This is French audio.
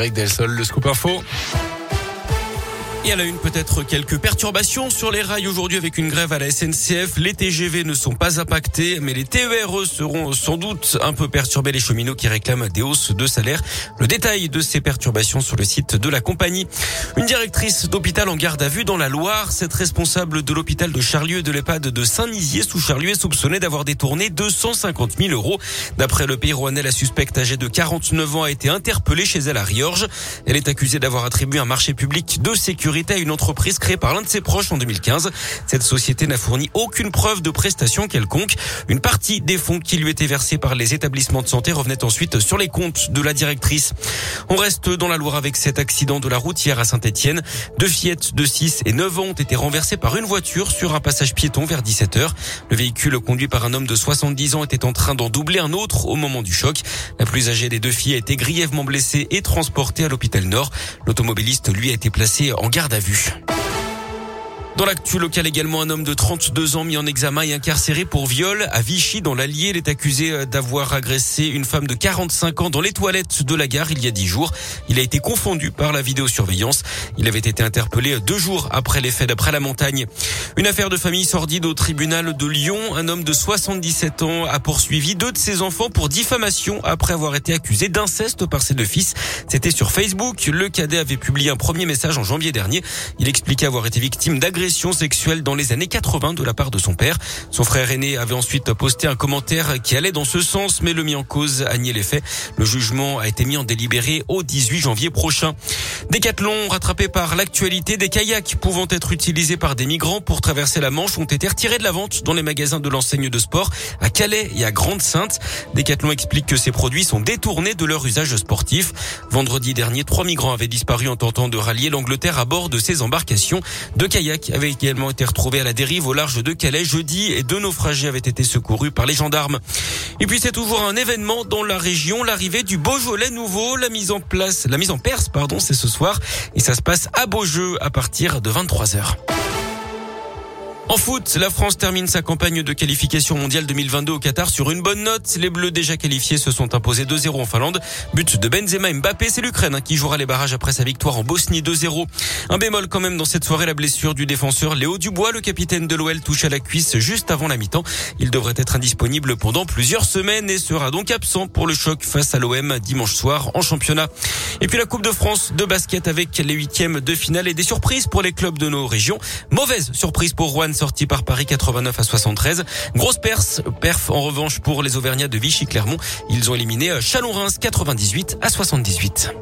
Eric Delsol, le scoop info. Et à la une, peut-être quelques perturbations sur les rails aujourd'hui avec une grève à la SNCF. Les TGV ne sont pas impactés, mais les TER seront sans doute un peu perturbés. Les cheminots qui réclament des hausses de salaire. Le détail de ces perturbations sur le site de la compagnie. Une directrice d'hôpital en garde à vue dans la Loire. Cette responsable de l'hôpital de Charlieu et de l'EHPAD de Saint-Nizier sous Charlieu est soupçonnée d'avoir détourné 250 000 euros. D'après le pays rouennais, la suspecte âgée de 49 ans a été interpellée chez elle à Riorges. Elle est accusée d'avoir attribué un marché public de sécurité à une entreprise créée par l'un de ses proches en 2015. Cette société n'a fourni aucune preuve de prestation quelconque. Une partie des fonds qui lui étaient versés par les établissements de santé revenait ensuite sur les comptes de la directrice. On reste dans la Loire avec cet accident de la route hier à Saint-Etienne. Deux fillettes de 6 et 9 ans ont été renversées par une voiture sur un passage piéton vers 17 heures. Le véhicule conduit par un homme de 70 ans était en train d'en doubler un autre au moment du choc. La plus âgée des deux filles a été grièvement blessée et transportée à l'hôpital Nord. L'automobiliste, lui, a été placé en garde à vue. Dans l'actu local également, un homme de 32 ans mis en examen et incarcéré pour viol à Vichy dans l'Allier. Il est accusé euh, d'avoir agressé une femme de 45 ans dans les toilettes de la gare il y a 10 jours. Il a été confondu par la vidéosurveillance. Il avait été interpellé deux jours après les faits d'après la montagne. Une affaire de famille sordide au tribunal de Lyon. Un homme de 77 ans a poursuivi deux de ses enfants pour diffamation après avoir été accusé d'inceste par ses deux fils. C'était sur Facebook. Le cadet avait publié un premier message en janvier dernier. Il expliquait avoir été victime d'agression sexuelle dans les années 80 de la part de son père. Son frère aîné avait ensuite posté un commentaire qui allait dans ce sens, mais le mis en cause a nié les faits. Le jugement a été mis en délibéré au 18 janvier prochain. Décathlon, rattrapé par l'actualité, des kayaks pouvant être utilisés par des migrants pour traverser la Manche ont été retirés de la vente dans les magasins de l'enseigne de sport à Calais et à Grande-Sainte. Décathlon explique que ces produits sont détournés de leur usage sportif. Vendredi dernier, trois migrants avaient disparu en tentant de rallier l'Angleterre à bord de ces embarcations. Deux kayaks avaient également été retrouvés à la dérive au large de Calais jeudi et deux naufragés avaient été secourus par les gendarmes. Et puis c'est toujours un événement dans la région, l'arrivée du Beaujolais nouveau, la mise en place, la mise en Perse, pardon, c'est ce soir. Et ça se passe à Beaujeu à partir de 23 h en foot, la France termine sa campagne de qualification mondiale 2022 au Qatar sur une bonne note. Les Bleus déjà qualifiés se sont imposés 2-0 en Finlande. But de Benzema Mbappé, c'est l'Ukraine hein, qui jouera les barrages après sa victoire en Bosnie 2-0. Un bémol quand même dans cette soirée, la blessure du défenseur Léo Dubois, le capitaine de l'OL, touche à la cuisse juste avant la mi-temps. Il devrait être indisponible pendant plusieurs semaines et sera donc absent pour le choc face à l'OM dimanche soir en championnat. Et puis la Coupe de France de basket avec les huitièmes de finale et des surprises pour les clubs de nos régions. Mauvaise surprise pour Rouen sorti par Paris 89 à 73. Grosse perf, perf en revanche pour les Auvergnats de Vichy-Clermont. Ils ont éliminé Chalon-Reims 98 à 78.